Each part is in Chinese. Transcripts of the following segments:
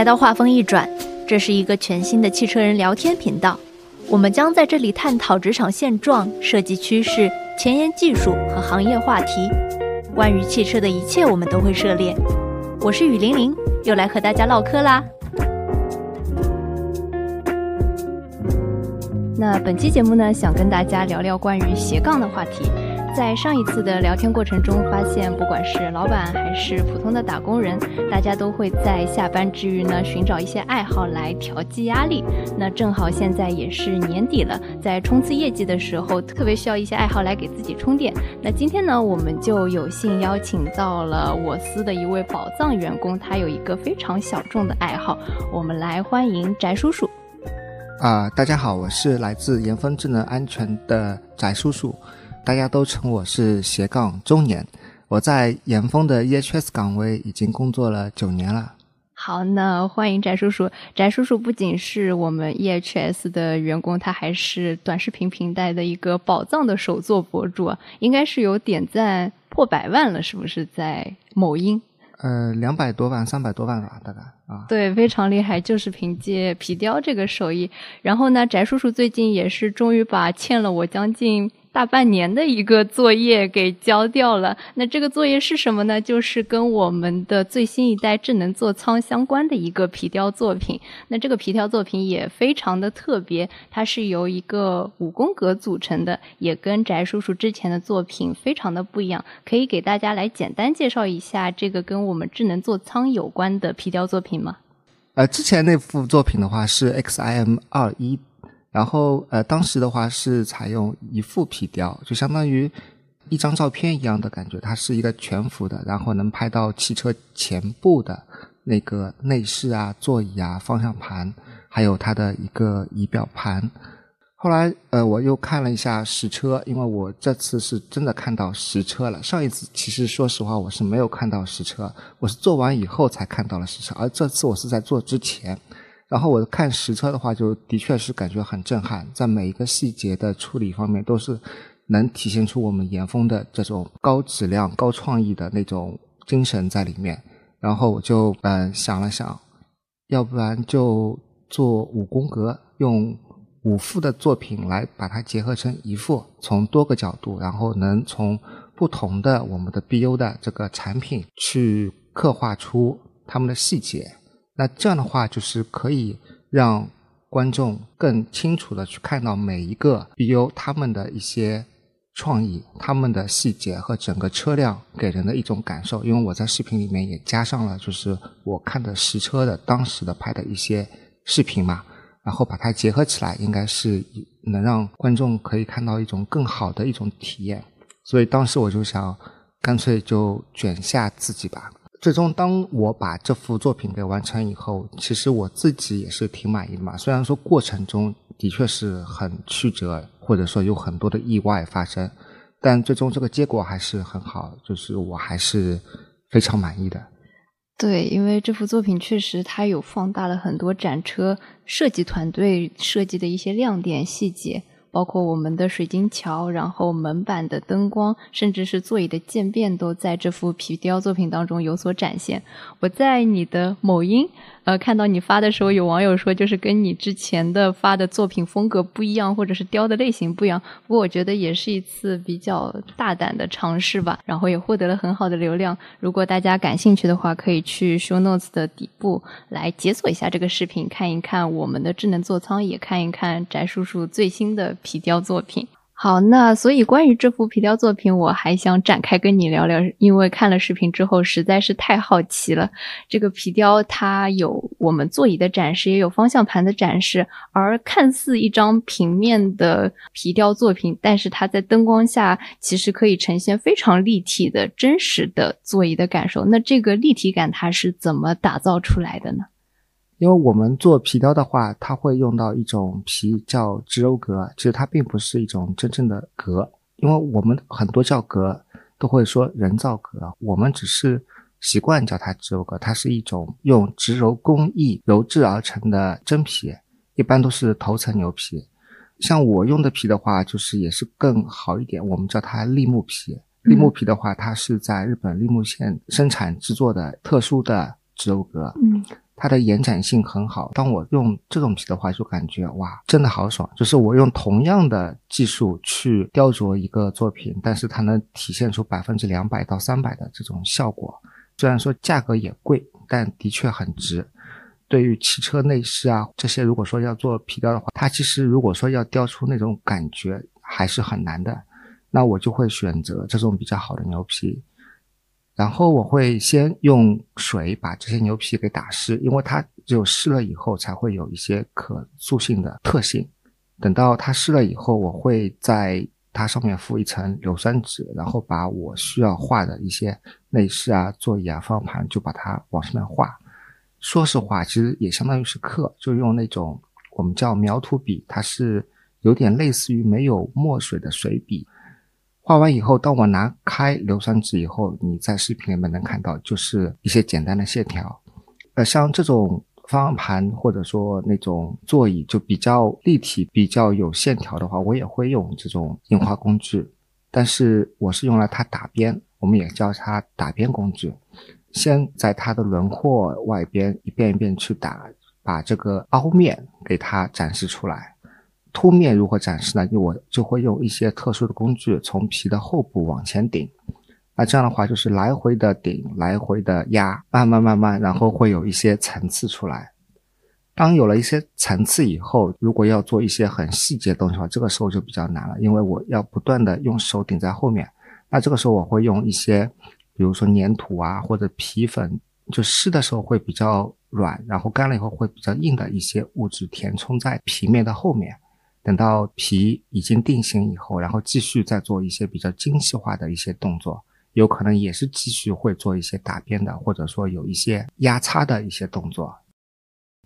来到画风一转，这是一个全新的汽车人聊天频道。我们将在这里探讨职场现状、设计趋势、前沿技术和行业话题。关于汽车的一切，我们都会涉猎。我是雨玲玲，又来和大家唠嗑啦。那本期节目呢，想跟大家聊聊关于斜杠的话题。在上一次的聊天过程中，发现不管是老板还是普通的打工人，大家都会在下班之余呢，寻找一些爱好来调剂压力。那正好现在也是年底了，在冲刺业绩的时候，特别需要一些爱好来给自己充电。那今天呢，我们就有幸邀请到了我司的一位宝藏员工，他有一个非常小众的爱好，我们来欢迎翟叔叔。啊，大家好，我是来自严峰智能安全的翟叔叔。大家都称我是斜杠中年，我在严峰的 EHS 岗位已经工作了九年了。好，那欢迎翟叔叔。翟叔叔不仅是我们 EHS 的员工，他还是短视频平台的一个宝藏的首座博主啊，应该是有点赞破百万了，是不是在某音？呃，两百多万、三百多万吧，大概啊。对，非常厉害，就是凭借皮雕这个手艺。然后呢，翟叔叔最近也是终于把欠了我将近。大半年的一个作业给交掉了，那这个作业是什么呢？就是跟我们的最新一代智能座舱相关的一个皮雕作品。那这个皮雕作品也非常的特别，它是由一个五宫格组成的，也跟翟叔叔之前的作品非常的不一样。可以给大家来简单介绍一下这个跟我们智能座舱有关的皮雕作品吗？呃，之前那幅作品的话是 XIM 二一。然后，呃，当时的话是采用一副皮雕，就相当于一张照片一样的感觉。它是一个全幅的，然后能拍到汽车前部的那个内饰啊、座椅啊、方向盘，还有它的一个仪表盘。后来，呃，我又看了一下实车，因为我这次是真的看到实车了。上一次其实说实话我是没有看到实车，我是做完以后才看到了实车，而这次我是在做之前。然后我看实车的话，就的确是感觉很震撼，在每一个细节的处理方面，都是能体现出我们严峰的这种高质量、高创意的那种精神在里面。然后我就嗯想了想，要不然就做五宫格，用五幅的作品来把它结合成一幅，从多个角度，然后能从不同的我们的 BU 的这个产品去刻画出他们的细节。那这样的话，就是可以让观众更清楚的去看到每一个 BU 他们的一些创意、他们的细节和整个车辆给人的一种感受。因为我在视频里面也加上了，就是我看的实车的当时的拍的一些视频嘛，然后把它结合起来，应该是能让观众可以看到一种更好的一种体验。所以当时我就想，干脆就卷下自己吧。最终，当我把这幅作品给完成以后，其实我自己也是挺满意的嘛。虽然说过程中的确是很曲折，或者说有很多的意外发生，但最终这个结果还是很好，就是我还是非常满意的。对，因为这幅作品确实它有放大了很多展车设计团队设计的一些亮点细节。包括我们的水晶桥，然后门板的灯光，甚至是座椅的渐变，都在这幅皮雕作品当中有所展现。我在你的某音。呃，看到你发的时候，有网友说，就是跟你之前的发的作品风格不一样，或者是雕的类型不一样。不过我觉得也是一次比较大胆的尝试吧，然后也获得了很好的流量。如果大家感兴趣的话，可以去 Show Notes 的底部来解锁一下这个视频，看一看我们的智能座舱，也看一看翟叔叔最新的皮雕作品。好，那所以关于这幅皮雕作品，我还想展开跟你聊聊，因为看了视频之后实在是太好奇了。这个皮雕它有我们座椅的展示，也有方向盘的展示，而看似一张平面的皮雕作品，但是它在灯光下其实可以呈现非常立体的真实的座椅的感受。那这个立体感它是怎么打造出来的呢？因为我们做皮雕的话，它会用到一种皮叫植鞣革，其实它并不是一种真正的革。因为我们很多叫革都会说人造革，我们只是习惯叫它植鞣革。它是一种用植鞣工艺鞣制而成的真皮，一般都是头层牛皮。像我用的皮的话，就是也是更好一点，我们叫它立木皮。立木皮的话，它是在日本立木县生产制作的特殊的植鞣革。嗯。它的延展性很好。当我用这种皮的话，就感觉哇，真的好爽！就是我用同样的技术去雕琢一个作品，但是它能体现出百分之两百到三百的这种效果。虽然说价格也贵，但的确很值。对于汽车内饰啊这些，如果说要做皮雕的话，它其实如果说要雕出那种感觉，还是很难的。那我就会选择这种比较好的牛皮。然后我会先用水把这些牛皮给打湿，因为它只有湿了以后才会有一些可塑性的特性。等到它湿了以后，我会在它上面敷一层硫酸纸，然后把我需要画的一些内饰啊、座椅啊、方向盘就把它往上面画。说实话，其实也相当于是刻，就用那种我们叫描图笔，它是有点类似于没有墨水的水笔。画完以后，当我拿开硫酸纸以后，你在视频里面能看到，就是一些简单的线条。呃，像这种方向盘或者说那种座椅，就比较立体、比较有线条的话，我也会用这种印花工具。但是我是用来它打边，我们也叫它打边工具。先在它的轮廓外边一遍一遍去打，把这个凹面给它展示出来。凸面如何展示呢？就我就会用一些特殊的工具，从皮的后部往前顶。那这样的话，就是来回的顶，来回的压，慢慢慢慢，然后会有一些层次出来。当有了一些层次以后，如果要做一些很细节的东西的话，这个时候就比较难了，因为我要不断的用手顶在后面。那这个时候我会用一些，比如说粘土啊，或者皮粉，就湿的时候会比较软，然后干了以后会比较硬的一些物质填充在皮面的后面。等到皮已经定型以后，然后继续再做一些比较精细化的一些动作，有可能也是继续会做一些打边的，或者说有一些压差的一些动作。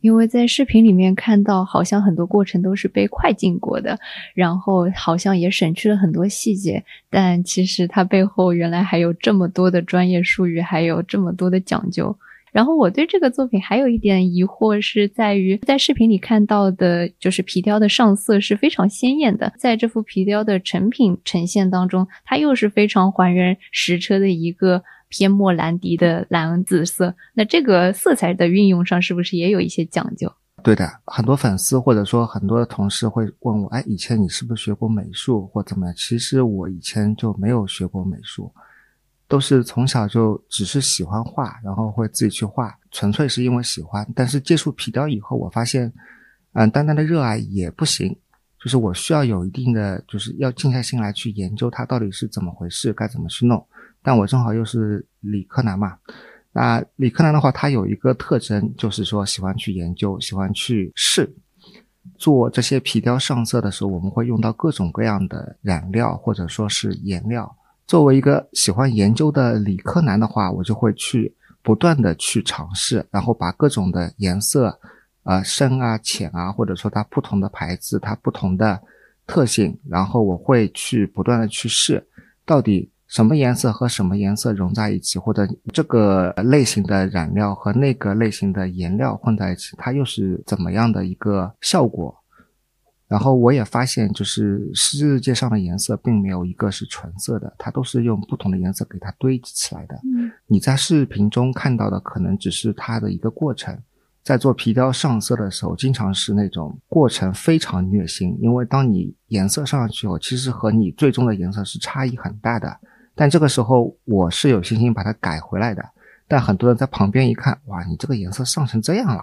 因为在视频里面看到，好像很多过程都是被快进过的，然后好像也省去了很多细节，但其实它背后原来还有这么多的专业术语，还有这么多的讲究。然后我对这个作品还有一点疑惑，是在于在视频里看到的，就是皮雕的上色是非常鲜艳的，在这幅皮雕的成品呈现当中，它又是非常还原实车的一个偏莫兰迪的蓝紫色。那这个色彩的运用上是不是也有一些讲究？对的，很多粉丝或者说很多的同事会问我，哎，以前你是不是学过美术或怎么样？其实我以前就没有学过美术。都是从小就只是喜欢画，然后会自己去画，纯粹是因为喜欢。但是接触皮雕以后，我发现，嗯，单单的热爱也不行，就是我需要有一定的，就是要静下心来去研究它到底是怎么回事，该怎么去弄。但我正好又是理科男嘛，那理科男的话，他有一个特征，就是说喜欢去研究，喜欢去试。做这些皮雕上色的时候，我们会用到各种各样的染料或者说是颜料。作为一个喜欢研究的理科男的话，我就会去不断的去尝试，然后把各种的颜色，呃，深啊、浅啊，或者说它不同的牌子、它不同的特性，然后我会去不断的去试，到底什么颜色和什么颜色融在一起，或者这个类型的染料和那个类型的颜料混在一起，它又是怎么样的一个效果？然后我也发现，就是世界上的颜色并没有一个是纯色的，它都是用不同的颜色给它堆积起来的。嗯，你在视频中看到的可能只是它的一个过程，在做皮雕上色的时候，经常是那种过程非常虐心，因为当你颜色上去后，其实和你最终的颜色是差异很大的。但这个时候我是有信心把它改回来的，但很多人在旁边一看，哇，你这个颜色上成这样了。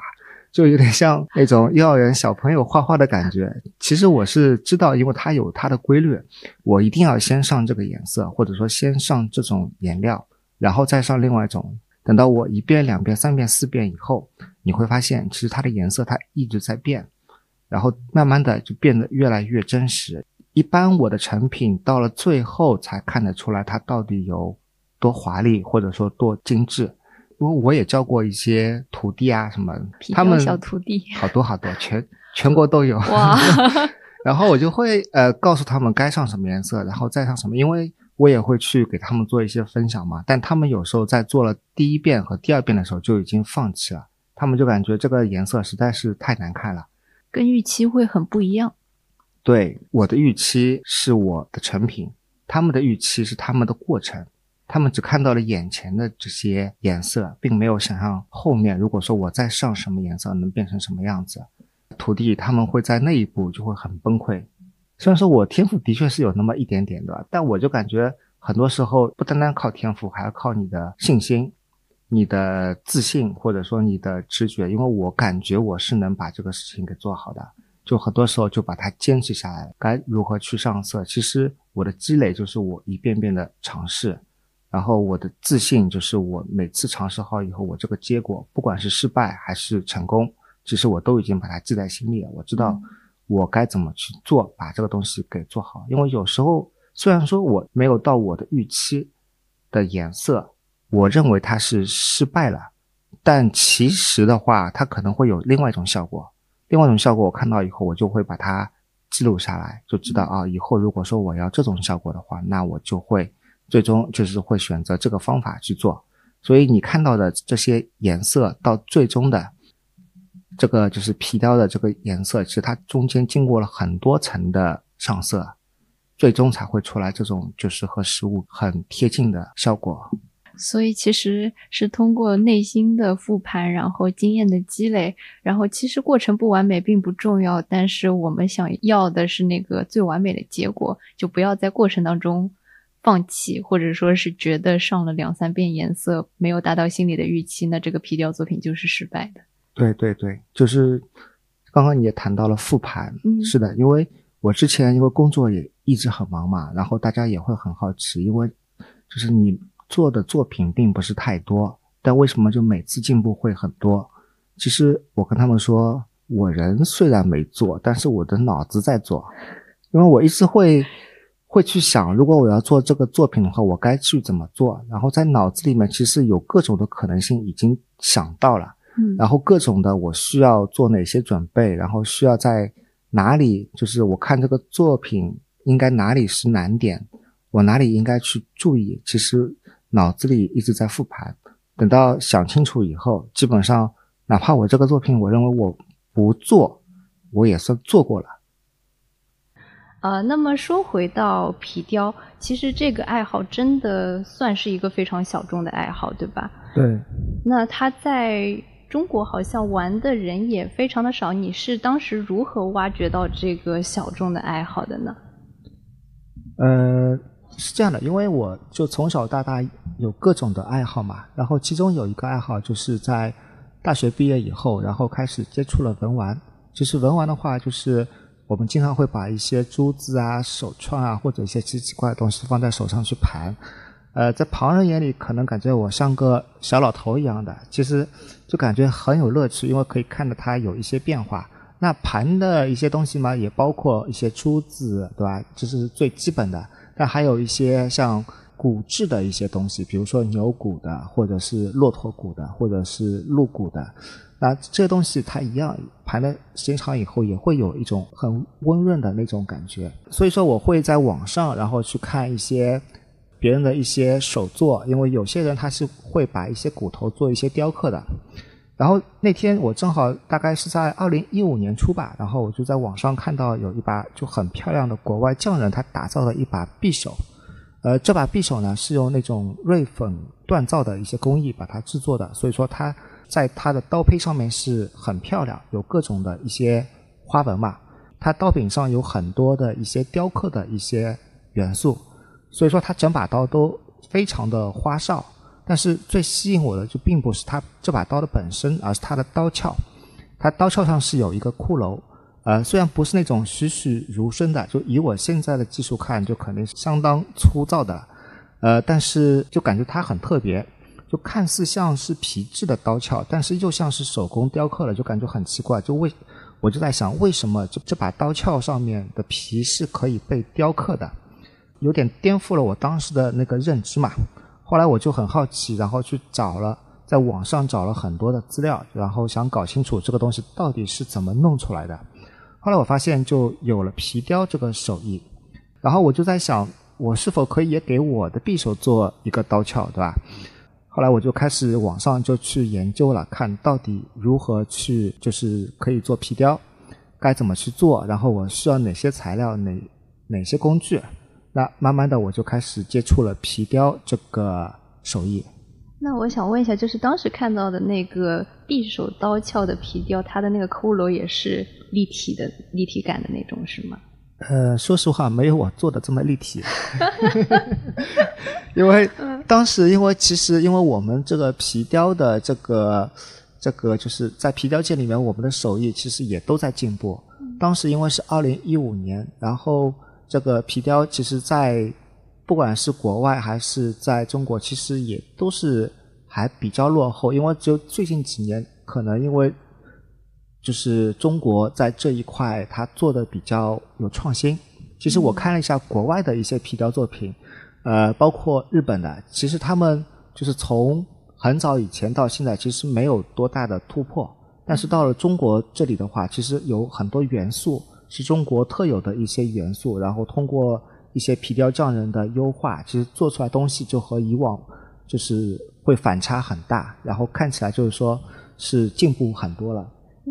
就有点像那种幼儿园小朋友画画的感觉。其实我是知道，因为它有它的规律，我一定要先上这个颜色，或者说先上这种颜料，然后再上另外一种。等到我一遍、两遍、三遍、四遍以后，你会发现，其实它的颜色它一直在变，然后慢慢的就变得越来越真实。一般我的成品到了最后才看得出来它到底有多华丽，或者说多精致。因为我也教过一些徒弟啊，什么他们小徒弟好多好多，全全国都有哇。然后我就会呃告诉他们该上什么颜色，然后再上什么，因为我也会去给他们做一些分享嘛。但他们有时候在做了第一遍和第二遍的时候就已经放弃了，他们就感觉这个颜色实在是太难看了，跟预期会很不一样。对，我的预期是我的成品，他们的预期是他们的过程。他们只看到了眼前的这些颜色，并没有想象后面如果说我再上什么颜色能变成什么样子。徒弟他们会在那一步就会很崩溃。虽然说我天赋的确是有那么一点点的，但我就感觉很多时候不单单靠天赋，还要靠你的信心、你的自信，或者说你的直觉。因为我感觉我是能把这个事情给做好的，就很多时候就把它坚持下来。该如何去上色？其实我的积累就是我一遍遍的尝试，然后我的自信就是我每次尝试好以后，我这个结果不管是失败还是成功。其实我都已经把它记在心里了，我知道我该怎么去做，把这个东西给做好。因为有时候虽然说我没有到我的预期的颜色，我认为它是失败了，但其实的话，它可能会有另外一种效果。另外一种效果，我看到以后，我就会把它记录下来，就知道啊，以后如果说我要这种效果的话，那我就会最终就是会选择这个方法去做。所以你看到的这些颜色，到最终的。这个就是皮雕的这个颜色，其实它中间经过了很多层的上色，最终才会出来这种就是和实物很贴近的效果。所以其实是通过内心的复盘，然后经验的积累，然后其实过程不完美并不重要，但是我们想要的是那个最完美的结果，就不要在过程当中放弃，或者说是觉得上了两三遍颜色没有达到心里的预期，那这个皮雕作品就是失败的。对对对，就是刚刚你也谈到了复盘，嗯是的，因为我之前因为工作也一直很忙嘛，然后大家也会很好奇，因为就是你做的作品并不是太多，但为什么就每次进步会很多？其实我跟他们说，我人虽然没做，但是我的脑子在做，因为我一直会会去想，如果我要做这个作品的话，我该去怎么做？然后在脑子里面其实有各种的可能性已经想到了。然后各种的，我需要做哪些准备？然后需要在哪里？就是我看这个作品应该哪里是难点，我哪里应该去注意？其实脑子里一直在复盘，等到想清楚以后，基本上哪怕我这个作品，我认为我不做，我也算做过了。呃，那么说回到皮雕，其实这个爱好真的算是一个非常小众的爱好，对吧？对。那他在。中国好像玩的人也非常的少，你是当时如何挖掘到这个小众的爱好的呢？呃，是这样的，因为我就从小到大有各种的爱好嘛，然后其中有一个爱好就是在大学毕业以后，然后开始接触了文玩。其实文玩的话，就是我们经常会把一些珠子啊、手串啊，或者一些奇奇怪的东西放在手上去盘。呃，在旁人眼里可能感觉我像个小老头一样的，其实就感觉很有乐趣，因为可以看着它有一些变化。那盘的一些东西嘛，也包括一些珠子，对吧？这是最基本的。但还有一些像骨质的一些东西，比如说牛骨的，或者是骆驼骨的，或者是鹿骨的。那这些东西它一样，盘的时间长以后也会有一种很温润的那种感觉。所以说，我会在网上然后去看一些。别人的一些手作，因为有些人他是会把一些骨头做一些雕刻的。然后那天我正好大概是在二零一五年初吧，然后我就在网上看到有一把就很漂亮的国外匠人他打造的一把匕首。呃，这把匕首呢是用那种锐粉锻造的一些工艺把它制作的，所以说它在它的刀胚上面是很漂亮，有各种的一些花纹嘛。它刀柄上有很多的一些雕刻的一些元素。所以说，它整把刀都非常的花哨，但是最吸引我的就并不是它这把刀的本身，而是它的刀鞘。它刀鞘上是有一个骷髅，呃，虽然不是那种栩栩如生的，就以我现在的技术看，就肯定是相当粗糙的，呃，但是就感觉它很特别，就看似像是皮质的刀鞘，但是又像是手工雕刻的，就感觉很奇怪。就为我就在想，为什么就这把刀鞘上面的皮是可以被雕刻的？有点颠覆了我当时的那个认知嘛。后来我就很好奇，然后去找了，在网上找了很多的资料，然后想搞清楚这个东西到底是怎么弄出来的。后来我发现就有了皮雕这个手艺，然后我就在想，我是否可以也给我的匕首做一个刀鞘，对吧？后来我就开始网上就去研究了，看到底如何去就是可以做皮雕，该怎么去做，然后我需要哪些材料，哪哪些工具。那慢慢的我就开始接触了皮雕这个手艺。那我想问一下，就是当时看到的那个匕首刀鞘的皮雕，它的那个骷髅也是立体的、立体感的那种，是吗？呃，说实话，没有我做的这么立体，因为当时，因为其实，因为我们这个皮雕的这个这个，就是在皮雕界里面，我们的手艺其实也都在进步。当时因为是二零一五年，然后这个皮雕其实，在不管是国外还是在中国，其实也都是还比较落后，因为只有最近几年，可能因为。就是中国在这一块，它做的比较有创新。其实我看了一下国外的一些皮雕作品，呃，包括日本的，其实他们就是从很早以前到现在，其实没有多大的突破。但是到了中国这里的话，其实有很多元素是中国特有的一些元素，然后通过一些皮雕匠人的优化，其实做出来东西就和以往就是会反差很大，然后看起来就是说是进步很多了。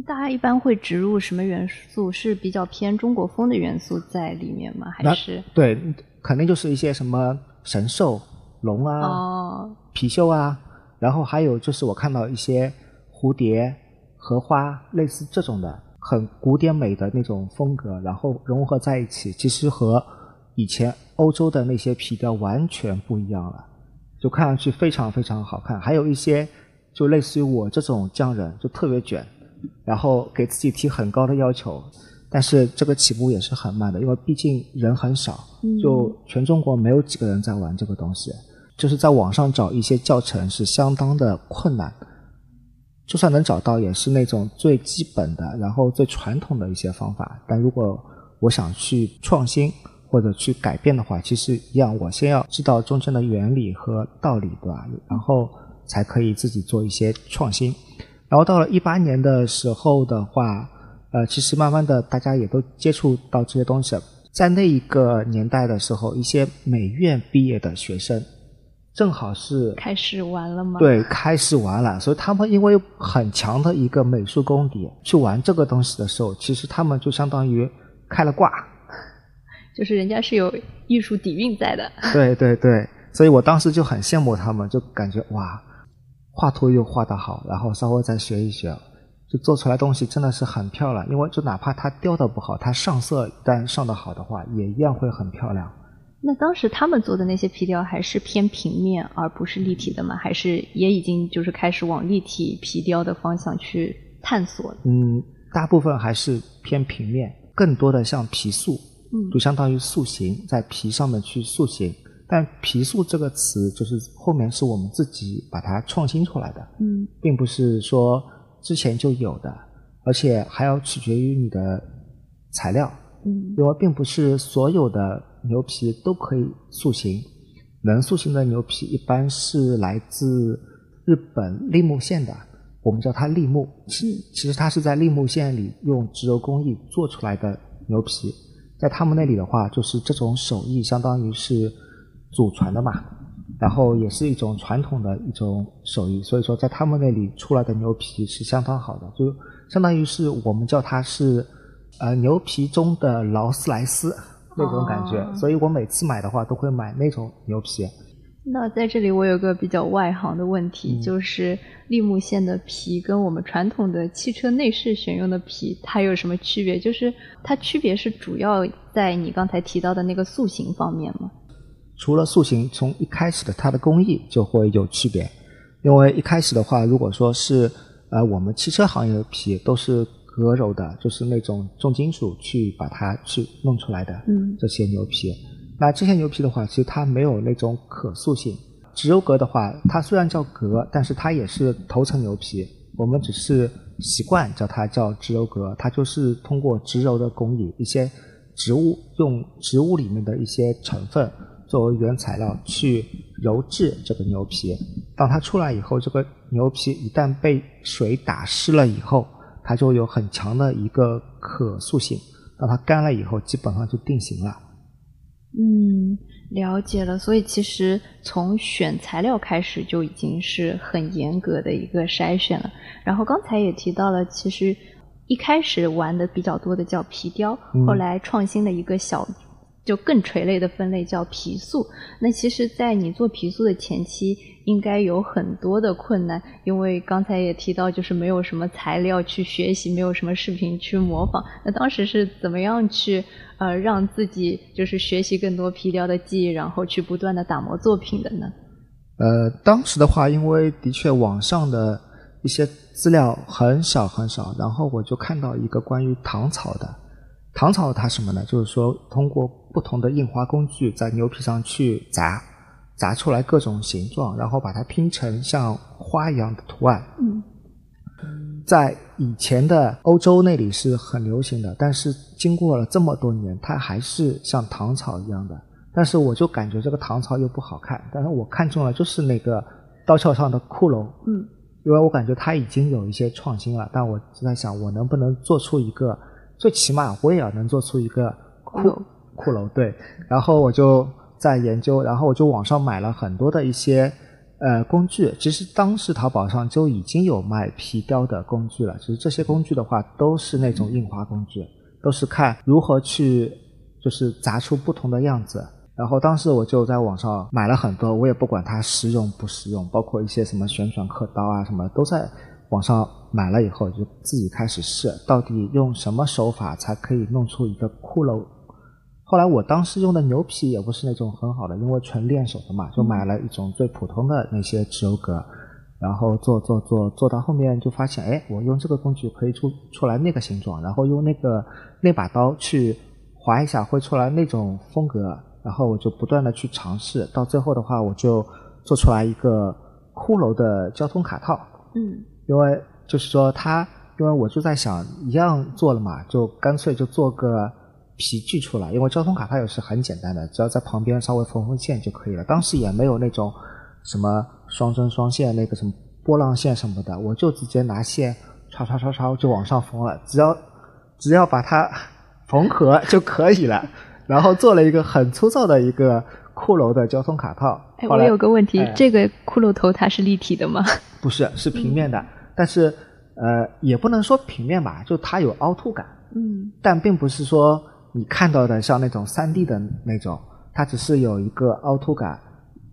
大家一般会植入什么元素？是比较偏中国风的元素在里面吗？还是对，肯定就是一些什么神兽、龙啊、貔貅啊，然后还有就是我看到一些蝴蝶、荷花，类似这种的很古典美的那种风格，然后融合在一起，其实和以前欧洲的那些皮雕完全不一样了，就看上去非常非常好看。还有一些就类似于我这种匠人，就特别卷。然后给自己提很高的要求，但是这个起步也是很慢的，因为毕竟人很少，就全中国没有几个人在玩这个东西，就是在网上找一些教程是相当的困难，就算能找到，也是那种最基本的，然后最传统的一些方法。但如果我想去创新或者去改变的话，其实一样，我先要知道中间的原理和道理，对吧？然后才可以自己做一些创新。然后到了一八年的时候的话，呃，其实慢慢的大家也都接触到这些东西。在那一个年代的时候，一些美院毕业的学生，正好是开始玩了吗？对，开始玩了。所以他们因为很强的一个美术功底，去玩这个东西的时候，其实他们就相当于开了挂。就是人家是有艺术底蕴在的。对对对，所以我当时就很羡慕他们，就感觉哇。画图又画得好，然后稍微再学一学，就做出来东西真的是很漂亮。因为就哪怕它雕的不好，它上色一旦上的好的话，也一样会很漂亮。那当时他们做的那些皮雕还是偏平面，而不是立体的吗？还是也已经就是开始往立体皮雕的方向去探索？嗯，大部分还是偏平面，更多的像皮塑，嗯，就相当于塑形，在皮上面去塑形。但皮塑这个词，就是后面是我们自己把它创新出来的，嗯，并不是说之前就有的，而且还要取决于你的材料，嗯，因为并不是所有的牛皮都可以塑形，能塑形的牛皮一般是来自日本立木县的，我们叫它立木，其其实它是在立木县里用植鞣工艺做出来的牛皮，在他们那里的话，就是这种手艺相当于是。祖传的嘛，然后也是一种传统的一种手艺，所以说在他们那里出来的牛皮是相当好的，就相当于是我们叫它是呃牛皮中的劳斯莱斯那种感觉，所以我每次买的话都会买那种牛皮。那在这里我有个比较外行的问题，就是立木线的皮跟我们传统的汽车内饰选用的皮它有什么区别？就是它区别是主要在你刚才提到的那个塑形方面吗？除了塑形，从一开始的它的工艺就会有区别，因为一开始的话，如果说是呃我们汽车行业的皮都是铬鞣的，就是那种重金属去把它去弄出来的，嗯，这些牛皮，那这些牛皮的话，其实它没有那种可塑性。植鞣革的话，它虽然叫革，但是它也是头层牛皮，我们只是习惯叫它叫植鞣革，它就是通过植鞣的工艺，一些植物用植物里面的一些成分。作为原材料去揉制这个牛皮，当它出来以后，这个牛皮一旦被水打湿了以后，它就有很强的一个可塑性。当它干了以后，基本上就定型了。嗯，了解了。所以其实从选材料开始就已经是很严格的一个筛选了。然后刚才也提到了，其实一开始玩的比较多的叫皮雕，后来创新的一个小。就更垂类的分类叫皮塑。那其实，在你做皮塑的前期，应该有很多的困难，因为刚才也提到，就是没有什么材料去学习，没有什么视频去模仿。那当时是怎么样去呃让自己就是学习更多皮雕的技艺，然后去不断的打磨作品的呢？呃，当时的话，因为的确网上的一些资料很少很少，然后我就看到一个关于唐草的。唐草它什么呢？就是说通过不同的印花工具在牛皮上去砸，砸出来各种形状，然后把它拼成像花一样的图案。嗯，在以前的欧洲那里是很流行的，但是经过了这么多年，它还是像唐朝一样的。但是我就感觉这个唐朝又不好看，但是我看中了就是那个刀鞘上的骷髅。嗯，因为我感觉它已经有一些创新了，但我就在想，我能不能做出一个。最起码我也要能做出一个骷骷髅，对。然后我就在研究，然后我就网上买了很多的一些呃工具。其实当时淘宝上就已经有卖皮雕的工具了。其实这些工具的话，都是那种印花工具，都是看如何去就是砸出不同的样子。然后当时我就在网上买了很多，我也不管它实用不实用，包括一些什么旋转刻刀啊什么，都在网上。买了以后就自己开始试，到底用什么手法才可以弄出一个骷髅？后来我当时用的牛皮也不是那种很好的，因为纯练手的嘛，就买了一种最普通的那些植鞣革，然后做做做做到后面就发现，哎，我用这个工具可以出出来那个形状，然后用那个那把刀去划一下会出来那种风格，然后我就不断的去尝试，到最后的话我就做出来一个骷髅的交通卡套。嗯，因为。就是说，他因为我就在想，一样做了嘛，就干脆就做个皮具出来。因为交通卡它也是很简单的，只要在旁边稍微缝缝线就可以了。当时也没有那种什么双针双线那个什么波浪线什么的，我就直接拿线抄抄抄抄就往上缝了，只要只要把它缝合就可以了。然后做了一个很粗糙的一个骷髅的交通卡套。哎，我有个问题，这个骷髅头它是立体的吗？不是，是平面的。但是，呃，也不能说平面吧，就它有凹凸感。嗯。但并不是说你看到的像那种三 D 的那种，它只是有一个凹凸感，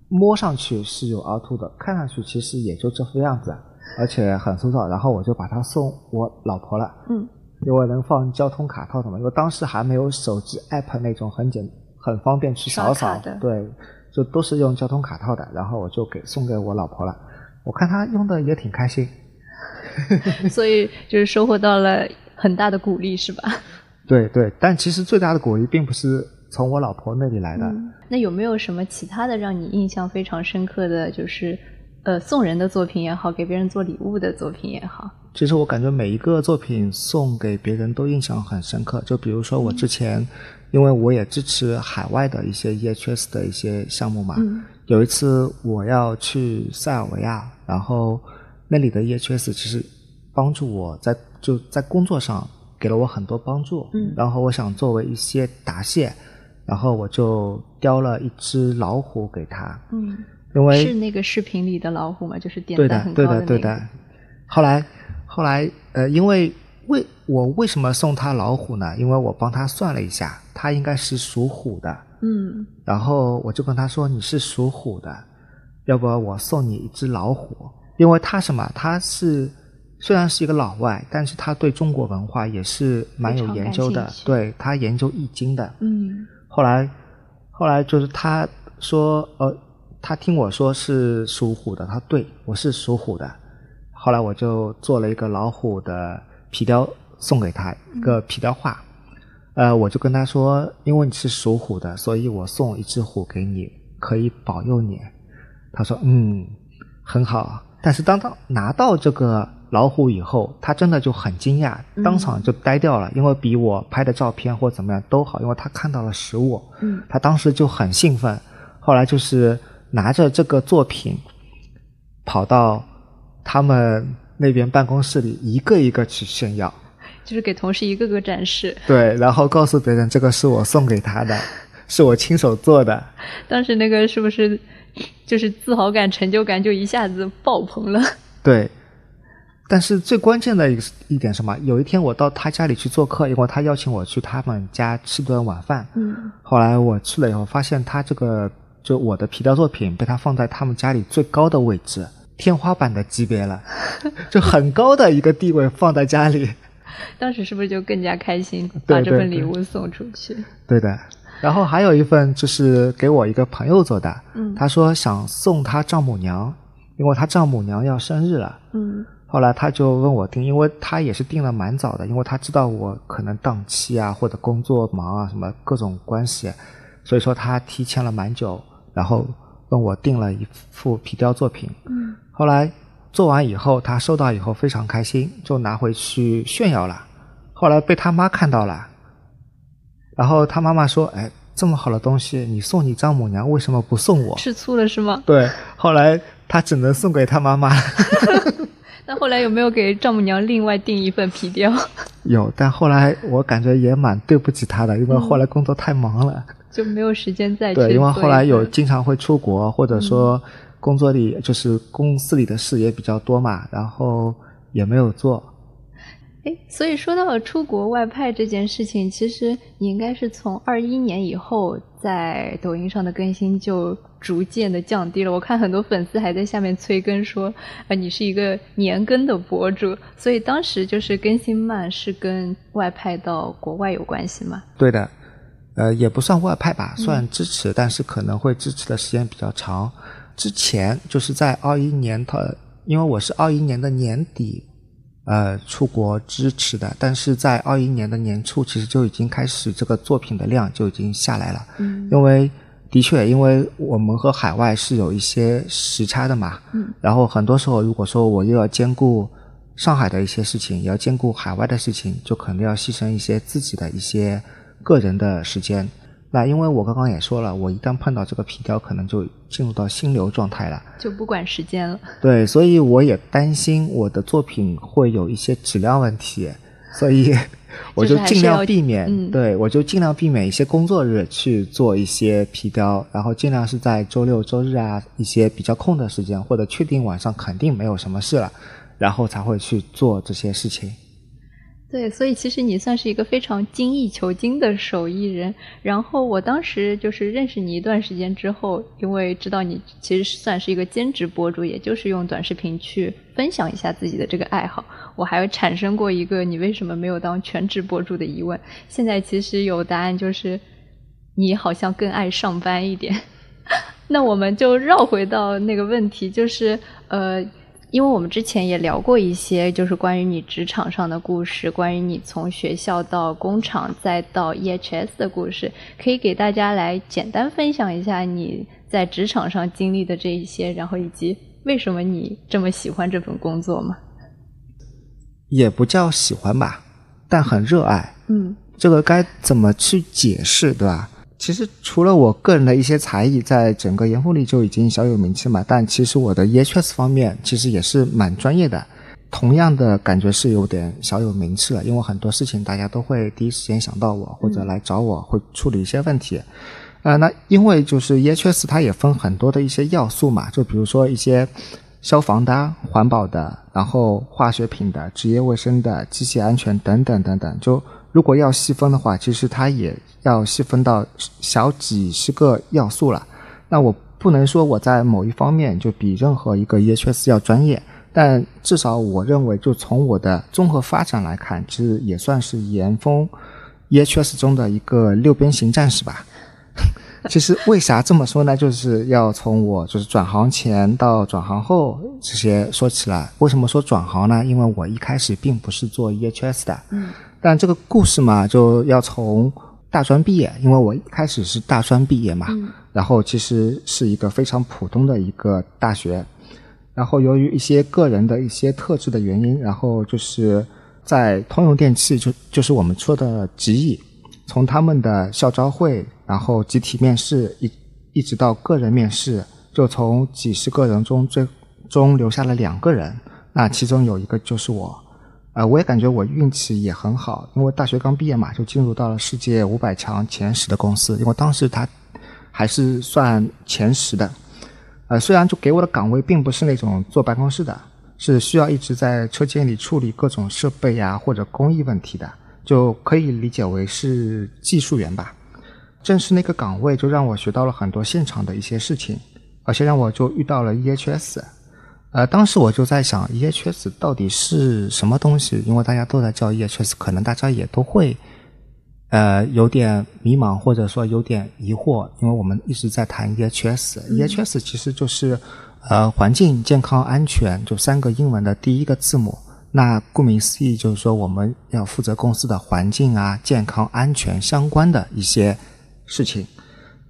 摸上去是有凹凸的，看上去其实也就这副样子，而且很粗糙。然后我就把它送我老婆了。嗯。因为能放交通卡套的嘛，因为当时还没有手机 app 那种很简很方便去扫扫。对，就都是用交通卡套的。然后我就给送给我老婆了，我看她用的也挺开心。所以就是收获到了很大的鼓励，是吧？对对，但其实最大的鼓励并不是从我老婆那里来的。那有没有什么其他的让你印象非常深刻的就是呃送人的作品也好，给别人做礼物的作品也好？其实我感觉每一个作品送给别人都印象很深刻。就比如说我之前，因为我也支持海外的一些 EHS 的一些项目嘛，有一次我要去塞尔维亚，然后。那里的 EHS 其实帮助我在就在工作上给了我很多帮助，嗯，然后我想作为一些答谢，然后我就雕了一只老虎给他，嗯，因为是那个视频里的老虎嘛？就是点赞很高的那个。对的，对的，对的。后来，后来，呃，因为为我为什么送他老虎呢？因为我帮他算了一下，他应该是属虎的，嗯，然后我就跟他说：“你是属虎的，要不我送你一只老虎。”因为他什么？他是虽然是一个老外，但是他对中国文化也是蛮有研究的。对他研究易经的。嗯。后来，后来就是他说，呃，他听我说是属虎的，他对我是属虎的。后来我就做了一个老虎的皮雕送给他，一个皮雕画。呃，我就跟他说，因为你是属虎的，所以我送一只虎给你，可以保佑你。他说，嗯，很好。但是当他拿到这个老虎以后，他真的就很惊讶，当场就呆掉了，因为比我拍的照片或怎么样都好，因为他看到了实物。嗯，他当时就很兴奋，后来就是拿着这个作品，跑到他们那边办公室里一个一个去炫耀，就是给同事一个个展示。对，然后告诉别人这个是我送给他的，是我亲手做的。当时那个是不是？就是自豪感、成就感就一下子爆棚了。对，但是最关键的一个一点什么？有一天我到他家里去做客，因为他邀请我去他们家吃顿晚饭。嗯，后来我去了以后，发现他这个就我的皮雕作品被他放在他们家里最高的位置，天花板的级别了，就很高的一个地位放在家里。当时是不是就更加开心，把这份礼物送出去？对的。然后还有一份就是给我一个朋友做的，嗯他说想送他丈母娘，因为他丈母娘要生日了。嗯后来他就问我订，因为他也是订了蛮早的，因为他知道我可能档期啊或者工作忙啊什么各种关系，所以说他提前了蛮久，然后问我订了一幅皮雕作品。嗯后来做完以后，他收到以后非常开心，就拿回去炫耀了。后来被他妈看到了，然后他妈妈说：“哎，这么好的东西，你送你丈母娘，为什么不送我吃醋了是吗？”？对，后来他只能送给他妈妈。那后来有没有给丈母娘另外订一份皮雕？有，但后来我感觉也蛮对不起她的，因为后来工作太忙了。就没有时间再去对，因为后来有经常会出国，或者说工作里就是公司里的事也比较多嘛，然后也没有做。哎，所以说到了出国外派这件事情，其实你应该是从二一年以后，在抖音上的更新就逐渐的降低了。我看很多粉丝还在下面催更说，啊，你是一个年更的博主，所以当时就是更新慢是跟外派到国外有关系吗？对的，呃，也不算外派吧，算支持，但是可能会支持的时间比较长。之前就是在二一年他，因为我是二一年的年底，呃，出国支持的，但是在二一年的年初，其实就已经开始这个作品的量就已经下来了。嗯因为的确，因为我们和海外是有一些时差的嘛，嗯，然后很多时候如果说我又要兼顾上海的一些事情，也要兼顾海外的事情，就肯定要牺牲一些自己的一些个人的时间。那因为我刚刚也说了，我一旦碰到这个皮雕，可能就进入到心流状态了。就不管时间了。对，所以我也担心我的作品会有一些质量问题，所以 我就尽量避免，嗯对我就尽量避免一些工作日去做一些皮雕，然后尽量是在周六周日啊一些比较空的时间，或者确定晚上肯定没有什么事了，然后才会去做这些事情。对，所以其实你算是一个非常精益求精的手艺人。然后我当时就是认识你一段时间之后，因为知道你其实算是一个兼职博主，也就是用短视频去分享一下自己的这个爱好，我还产生过一个你为什么没有当全职博主的疑问。现在其实有答案，就是你好像更爱上班一点。那我们就绕回到那个问题，就是呃，因为我们之前也聊过一些，就是关于你职场上的故事，关于你从学校到工厂再到 EHS 的故事，可以给大家来简单分享一下你在职场上经历的这一些，然后以及为什么你这么喜欢这份工作吗？也不叫喜欢吧，但很热爱。嗯这个该怎么去解释，对吧？其实除了我个人的一些才艺，在整个盐湖里就已经小有名气嘛，但其实我的 EHS 方面其实也是蛮专业的，同样的感觉是有点小有名气了，因为很多事情大家都会第一时间想到我，或者来找我，会处理一些问题。呃，那因为就是 EHS 它也分很多的一些要素嘛，就比如说一些消防的、环保的，然后化学品的、职业卫生的、机械安全等等等等。就如果要细分的话，其实它也要细分到小几十个要素了。那我不能说我在某一方面就比任何一个 EHS 要专业，但至少我认为，就从我的综合发展来看，其实也算是岩峰 EHS 中的一个六边形战士吧。其实为啥这么说呢？就是要从我就是转行前到转行后这些说起来。为什么说转行呢？因为我一开始并不是做 EHS 的，但这个故事嘛，就要从大专毕业，因为我一开始是大专毕业嘛，嗯然后其实是一个非常普通的一个大学，然后由于一些个人的一些特质的原因，然后就是在通用电气就就是我们说的集艺，从他们的校招会，然后集体面试一一直到个人面试，就从几十个人中最终留下了两个人，那其中有一个就是我。呃，我也感觉我运气也很好，因为大学刚毕业嘛，就进入到了世界五百强前十的公司，因为当时它还是算前十的。呃，虽然就给我的岗位并不是那种坐办公室的，是需要一直在车间里处理各种设备呀或者工艺问题的，就可以理解为是技术员吧。正是那个岗位，就让我学到了很多现场的一些事情，而且让我就遇到了 EHS。呃，当时我就在想，EHS 到底是什么东西？因为大家都在叫 EHS，可能大家也都会呃有点迷茫，或者说有点疑惑，因为我们一直在谈 EHS。EHS 其实就是呃环境、健康、安全，就三个英文的第一个字母。那顾名思义，就是说我们要负责公司的环境啊、健康、安全相关的一些。事情，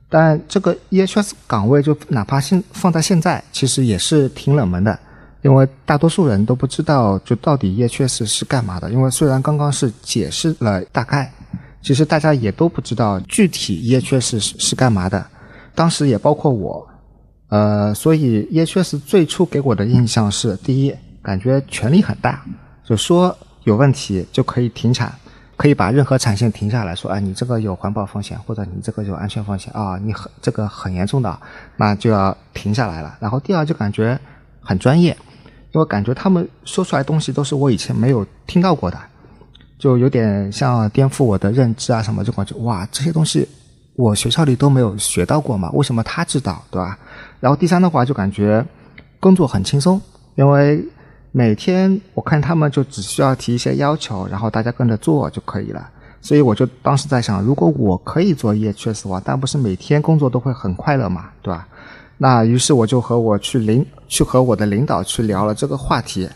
但这个 EHS 岗位就哪怕现放在现在，其实也是挺冷门的，因为大多数人都不知道就到底 EHS 是干嘛的。因为虽然刚刚是解释了大概，其实大家也都不知道具体 EHS 是是干嘛的。当时也包括我，呃，所以 EHS 最初给我的印象是：第一，感觉权力很大，就说有问题就可以停产。可以把任何产线停下来说，哎，你这个有环保风险，或者你这个有安全风险啊，你很这个很严重的，那就要停下来了。然后第二就感觉很专业，因为感觉他们说出来东西都是我以前没有听到过的，就有点像颠覆我的认知啊什么，就感觉哇，这些东西我学校里都没有学到过嘛，为什么他知道，对吧？然后第三的话就感觉工作很轻松，因为。每天我看他们就只需要提一些要求，然后大家跟着做就可以了。所以我就当时在想，如果我可以做 EHS 的话，但不是每天工作都会很快乐嘛，对吧？那于是我就和我去领去和我的领导去聊了这个话题。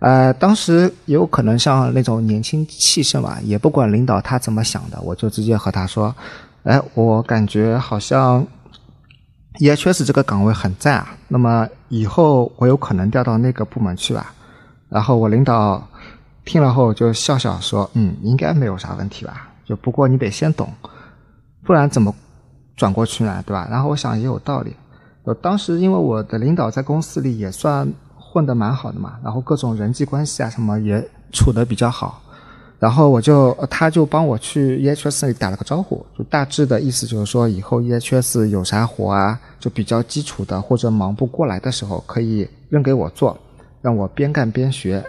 呃，当时也有可能像那种年轻气盛嘛，也不管领导他怎么想的，我就直接和他说：“哎，我感觉好像。” EHS 这个岗位很赞啊，那么以后我有可能调到那个部门去吧？然后我领导听了后就笑笑说：“嗯，应该没有啥问题吧？就不过你得先懂，不然怎么转过去呢？对吧？”然后我想也有道理。我当时因为我的领导在公司里也算混得蛮好的嘛，然后各种人际关系啊什么也处得比较好。然后我就，他就帮我去 EHS 里打了个招呼，就大致的意思就是说，以后 EHS 有啥活啊，就比较基础的或者忙不过来的时候，可以扔给我做，让我边干边学。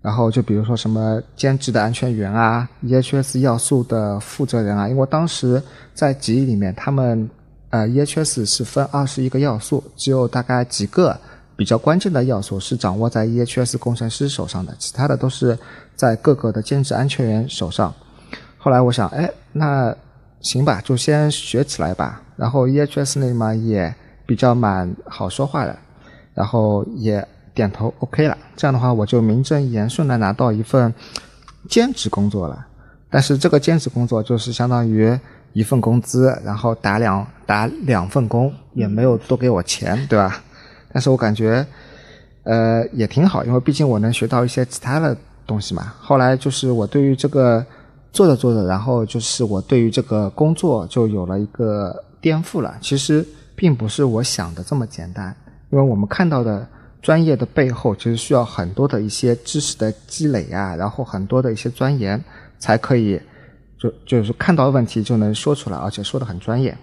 然后就比如说什么兼职的安全员啊，EHS 要素的负责人啊，因为当时在集里面，他们呃 EHS 是分二十一个要素，只有大概几个。比较关键的要素是掌握在 EHS 工程师手上的，其他的都是在各个的兼职安全员手上。后来我想，哎，那行吧，就先学起来吧。然后 EHS 那嘛也比较蛮好说话的，然后也点头 OK 了。这样的话，我就名正言顺的拿到一份兼职工作了。但是这个兼职工作就是相当于一份工资，然后打两打两份工，也没有多给我钱，对吧？但是我感觉，呃，也挺好，因为毕竟我能学到一些其他的东西嘛。后来就是我对于这个做着做着，然后就是我对于这个工作就有了一个颠覆了。其实并不是我想的这么简单，因为我们看到的专业的背后，其实需要很多的一些知识的积累啊，然后很多的一些钻研，才可以就就是看到问题就能说出来，而且说的很专业。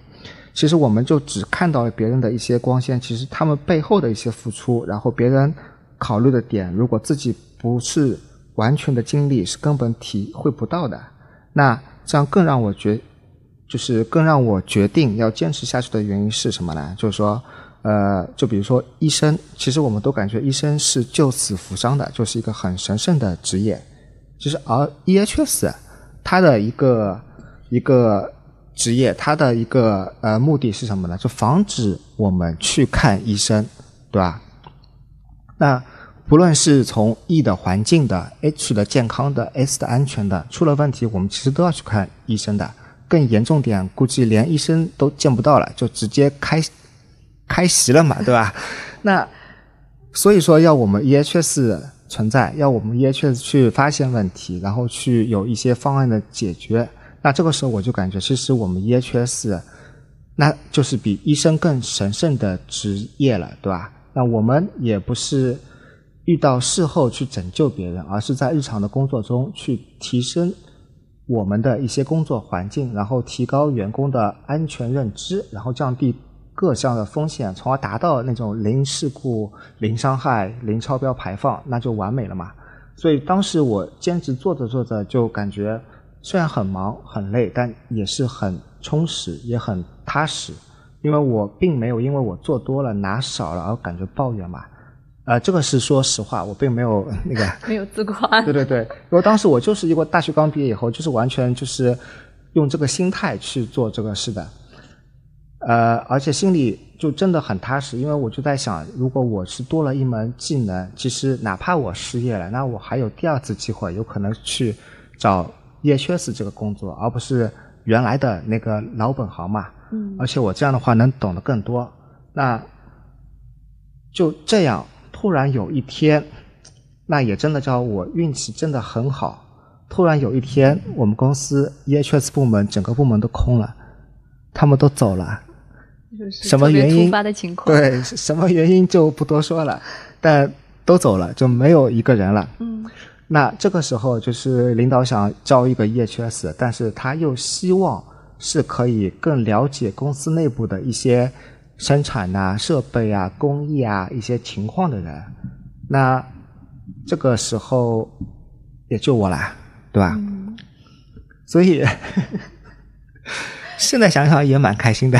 其实我们就只看到了别人的一些光鲜，其实他们背后的一些付出，然后别人考虑的点，如果自己不是完全的经历，是根本体会不到的。那这样更让我决，就是更让我决定要坚持下去的原因是什么呢？就是说，呃，就比如说医生，其实我们都感觉医生是救死扶伤的，就是一个很神圣的职业。其实而 EHS 它的一个一个。职业它的一个呃目的是什么呢？就防止我们去看医生，对吧？那不论是从 E 的环境的、H 的健康的、S 的安全的，出了问题，我们其实都要去看医生的。更严重点，估计连医生都见不到了，就直接开开席了嘛，对吧？那所以说，要我们 EHS 存在，要我们 EHS 去发现问题，然后去有一些方案的解决。那这个时候我就感觉，其实我们 EHS，那就是比医生更神圣的职业了，对吧？那我们也不是遇到事后去拯救别人，而是在日常的工作中去提升我们的一些工作环境，然后提高员工的安全认知，然后降低各项的风险，从而达到那种零事故、零伤害、零超标排放，那就完美了嘛。所以当时我兼职做着做着，就感觉虽然很忙很累，但也是很充实，也很踏实。因为我并没有因为我做多了拿少了而感觉抱怨嘛。呃，这个是说实话，我并没有 那个没有自夸。对 对对，因为当时我就是一个大学刚毕业以后，就是完全就是用这个心态去做这个事的。呃，而且心里就真的很踏实，因为我就在想，如果我是多了一门技能，其实哪怕我失业了，那我还有第二次机会，有可能去找 EHS 这个工作，而不是原来的那个老本行嘛。嗯。而且我这样的话能懂得更多。那就这样，突然有一天，那也真的叫我运气真的很好。突然有一天，我们公司 EHS 部门整个部门都空了，他们都走了。什么原因？突发的情况。对，什么原因就不多说了，但都走了，就没有一个人了。嗯。那这个时候，就是领导想招一个 EHS，但是他又希望是可以更了解公司内部的一些生产啊、设备啊、工艺啊一些情况的人。那这个时候也就我了，对吧？嗯。所以。现在想想也蛮开心的，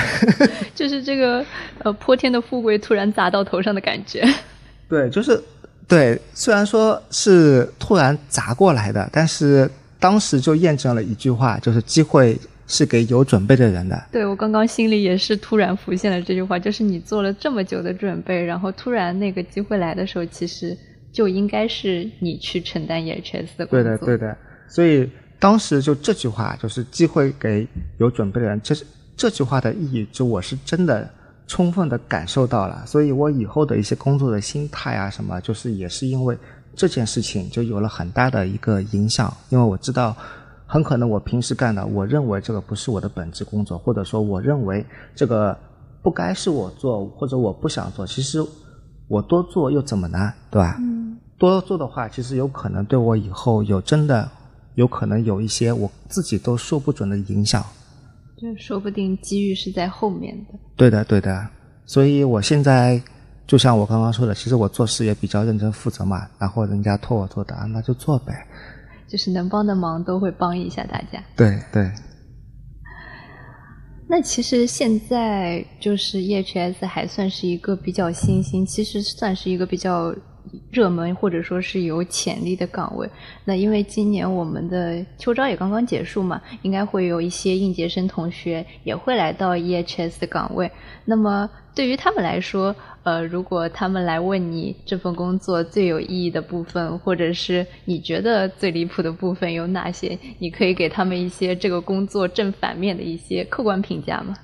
就是这个呃泼天的富贵突然砸到头上的感觉。对，就是对，虽然说是突然砸过来的，但是当时就验证了一句话，就是机会是给有准备的人的。对我刚刚心里也是突然浮现了这句话，就是你做了这么久的准备，然后突然那个机会来的时候，其实就应该是你去承担 EHS 的工作。对的，对的，所以。当时就这句话，就是机会给有准备的人。这是这句话的意义，就我是真的充分的感受到了。所以我以后的一些工作的心态啊，什么，就是也是因为这件事情就有了很大的一个影响。因为我知道，很可能我平时干的，我认为这个不是我的本职工作，或者说我认为这个不该是我做，或者我不想做。其实我多做又怎么呢？对吧？嗯。多做的话，其实有可能对我以后有真的。有可能有一些我自己都说不准的影响，就说不定机遇是在后面的。对的，对的。所以我现在就像我刚刚说的，其实我做事也比较认真负责嘛。然后人家托我做的，那就做呗。就是能帮的忙都会帮一下大家。对对。那其实现在就是 EHS 还算是一个比较新兴，其实算是一个比较。热门或者说是有潜力的岗位，那因为今年我们的秋招也刚刚结束嘛，应该会有一些应届生同学也会来到 EHS 的岗位。那么对于他们来说，呃，如果他们来问你这份工作最有意义的部分，或者是你觉得最离谱的部分有哪些，你可以给他们一些这个工作正反面的一些客观评价吗？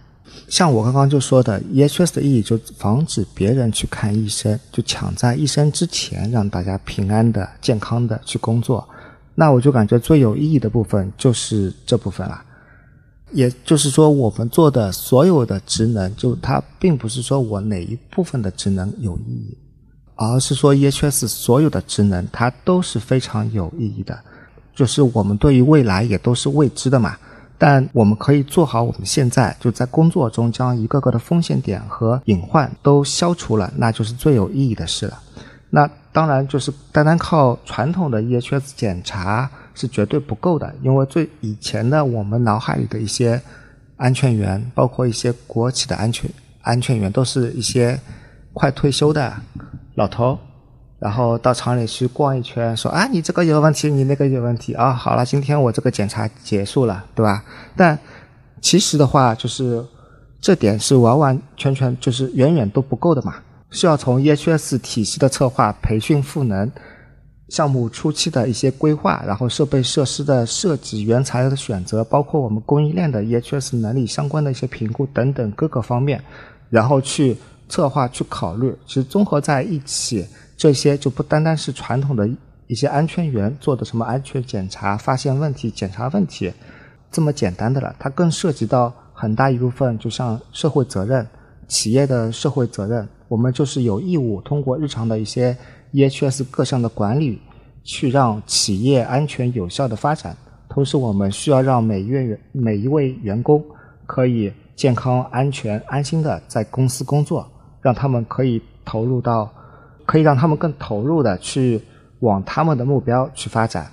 像我刚刚就说的，EHS 的意义就防止别人去看医生，就抢在医生之前让大家平安的、健康的去工作。那我就感觉最有意义的部分就是这部分了。也就是说，我们做的所有的职能，就它并不是说我哪一部分的职能有意义，而是说 EHS 所有的职能它都是非常有意义的。就是我们对于未来也都是未知的嘛。但我们可以做好我们现在就在工作中将一个个的风险点和隐患都消除了，那就是最有意义的事了。那当然就是单单靠传统的 EHS 检查是绝对不够的，因为最以前的我们脑海里的一些安全员，包括一些国企的安全安全员，都是一些快退休的老头。然后到厂里去逛一圈，说啊，你这个有问题，你那个有问题啊。好了，今天我这个检查结束了，对吧？但其实的话，就是这点是完完全全就是远远都不够的嘛。需要从 EHS 体系的策划、培训、赋能、项目初期的一些规划，然后设备设施的设计、原材料的选择，包括我们供应链的 EHS 能力相关的一些评估等等各个方面，然后去策划、去考虑，其实综合在一起。这些就不单单是传统的一些安全员做的什么安全检查、发现问题、检查问题这么简单的了，它更涉及到很大一部分，就像社会责任、企业的社会责任。我们就是有义务通过日常的一些 EHS 各项的管理，去让企业安全有效的发展。同时，我们需要让每月每一位员工可以。健康、安全、安心的在公司工作，让他们可以投入到，可以让他们更投入的去往他们的目标去发展。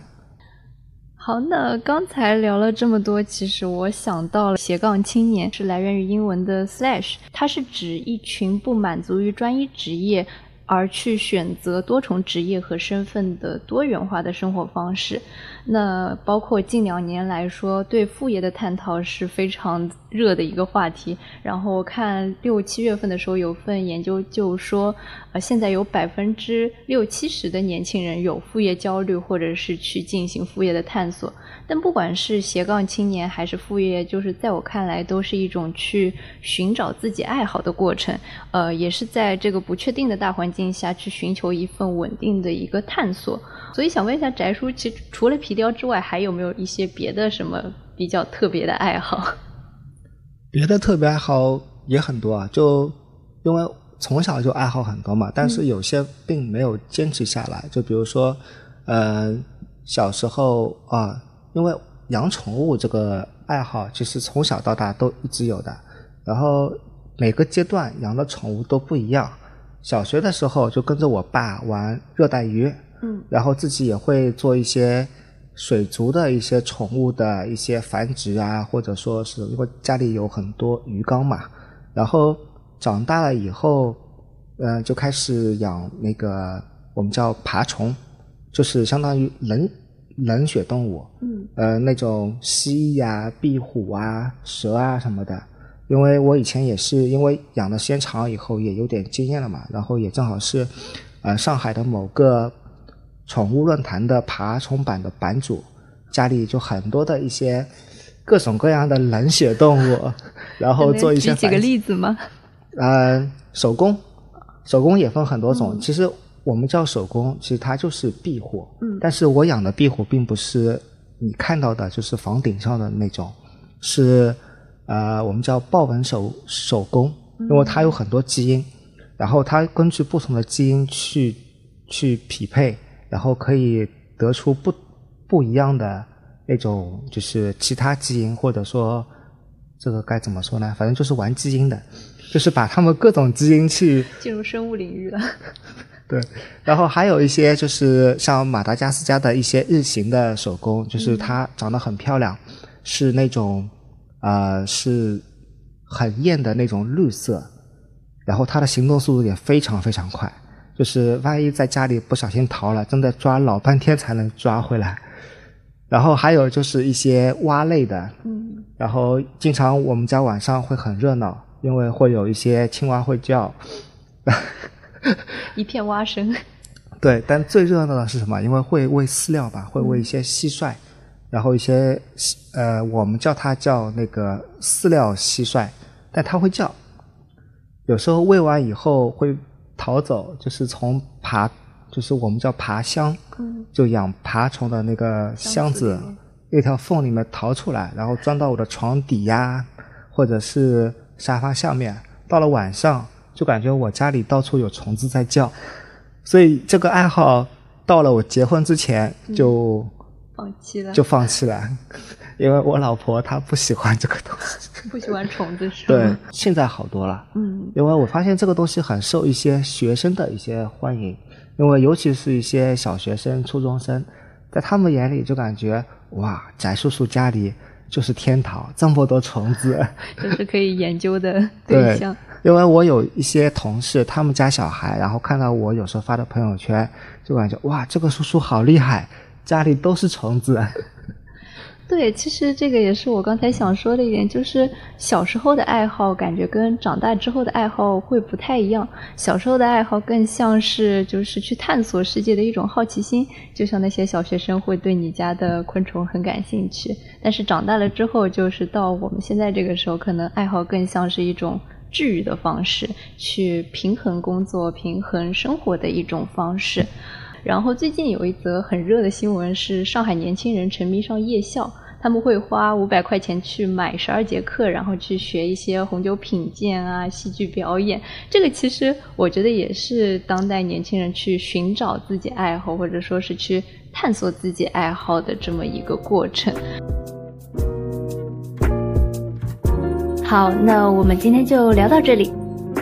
好，那刚才聊了这么多，其实我想到了斜杠青年是来源于英文的 slash，它是指一群不满足于专一职业。而去选择多重职业和身份的多元化的生活方式，那包括近两年来说，对副业的探讨是非常热的一个话题。然后我看六七月份的时候，有份研究就说，呃，现在有百分之六七十的年轻人有副业焦虑，或者是去进行副业的探索。但不管是斜杠青年还是副业，就是在我看来，都是一种去寻找自己爱好的过程。呃，也是在这个不确定的大环境下去寻求一份稳定的一个探索。所以想问一下翟叔，其实除了皮雕之外，还有没有一些别的什么比较特别的爱好？别的特别爱好也很多啊，就因为从小就爱好很多嘛，但是有些并没有坚持下来。就比如说，呃，小时候啊。因为养宠物这个爱好，其实从小到大都一直有的。然后每个阶段养的宠物都不一样。小学的时候就跟着我爸玩热带鱼，嗯，然后自己也会做一些水族的一些宠物的一些繁殖啊，或者说是因为家里有很多鱼缸嘛。然后长大了以后，嗯，就开始养那个我们叫爬虫，就是相当于冷。冷血动物，嗯，呃，那种蜥蜴啊、壁虎啊、蛇啊什么的。因为我以前也是因为养的时间长了以后也有点经验了嘛，然后也正好是，呃，上海的某个宠物论坛的爬虫版的版主，家里就很多的一些各种各样的冷血动物，然后做一些。举几个例子吗？呃，手工，手工也分很多种，其实。我们叫手工，其实它就是壁虎。嗯，但是我养的壁虎并不是你看到的，就是房顶上的那种，是呃，我们叫豹纹手手工，因为它有很多基因，然后它根据不同的基因去去匹配，然后可以得出不不一样的那种，就是其他基因，或者说这个该怎么说呢？反正就是玩基因的，就是把它们各种基因去进入生物领域了。对，然后还有一些就是像马达加斯加的一些日行的手工，就是它长得很漂亮，是那种啊是很艳的那种绿色，然后它的行动速度也非常非常快，就是万一在家里不小心逃了，真的抓老半天才能抓回来。然后还有就是一些蛙类的，嗯，然后经常我们家晚上会很热闹，因为会有一些青蛙会叫。一片蛙声。对，但最热闹的是什么？因为会喂饲料吧，会喂一些蟋蟀，然后一些呃，我们叫它叫那个饲料蟋蟀，但它会叫。有时候喂完以后会逃走，就是从爬，就是我们叫爬箱，就养爬虫的那个箱子那条缝里面逃出来，然后钻到我的床底呀，或者是沙发下面。到了晚上。就感觉我家里到处有虫子在叫，所以这个爱好到了我结婚之前就放弃了，就放弃了，因为我老婆她不喜欢这个东西，不喜欢虫子是吗？对，现在好多了，嗯，因为我发现这个东西很受一些学生的一些欢迎，因为尤其是一些小学生、初中生，在他们眼里就感觉哇，翟叔叔家里就是天堂，这么多虫子，就是可以研究的 对象。因为我有一些同事，他们家小孩，然后看到我有时候发的朋友圈，就感觉哇，这个叔叔好厉害，家里都是虫子。对，其实这个也是我刚才想说的一点，就是小时候的爱好感觉跟长大之后的爱好会不太一样。小时候的爱好更像是就是去探索世界的一种好奇心，就像那些小学生会对你家的昆虫很感兴趣。但是长大了之后，就是到我们现在这个时候，可能爱好更像是一种。治愈的方式，去平衡工作、平衡生活的一种方式。然后最近有一则很热的新闻是，上海年轻人沉迷上夜校，他们会花五百块钱去买十二节课，然后去学一些红酒品鉴啊、戏剧表演。这个其实我觉得也是当代年轻人去寻找自己爱好，或者说是去探索自己爱好的这么一个过程。好，那我们今天就聊到这里，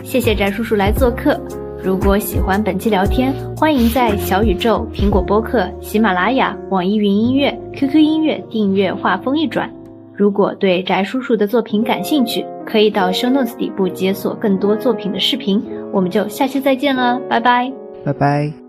谢谢翟叔叔来做客。如果喜欢本期聊天，欢迎在小宇宙、苹果播客、喜马拉雅、网易云音乐、QQ 音乐订阅《画风一转》。如果对翟叔叔的作品感兴趣，可以到 Show Notes 底部解锁更多作品的视频。我们就下期再见了，拜拜，拜拜。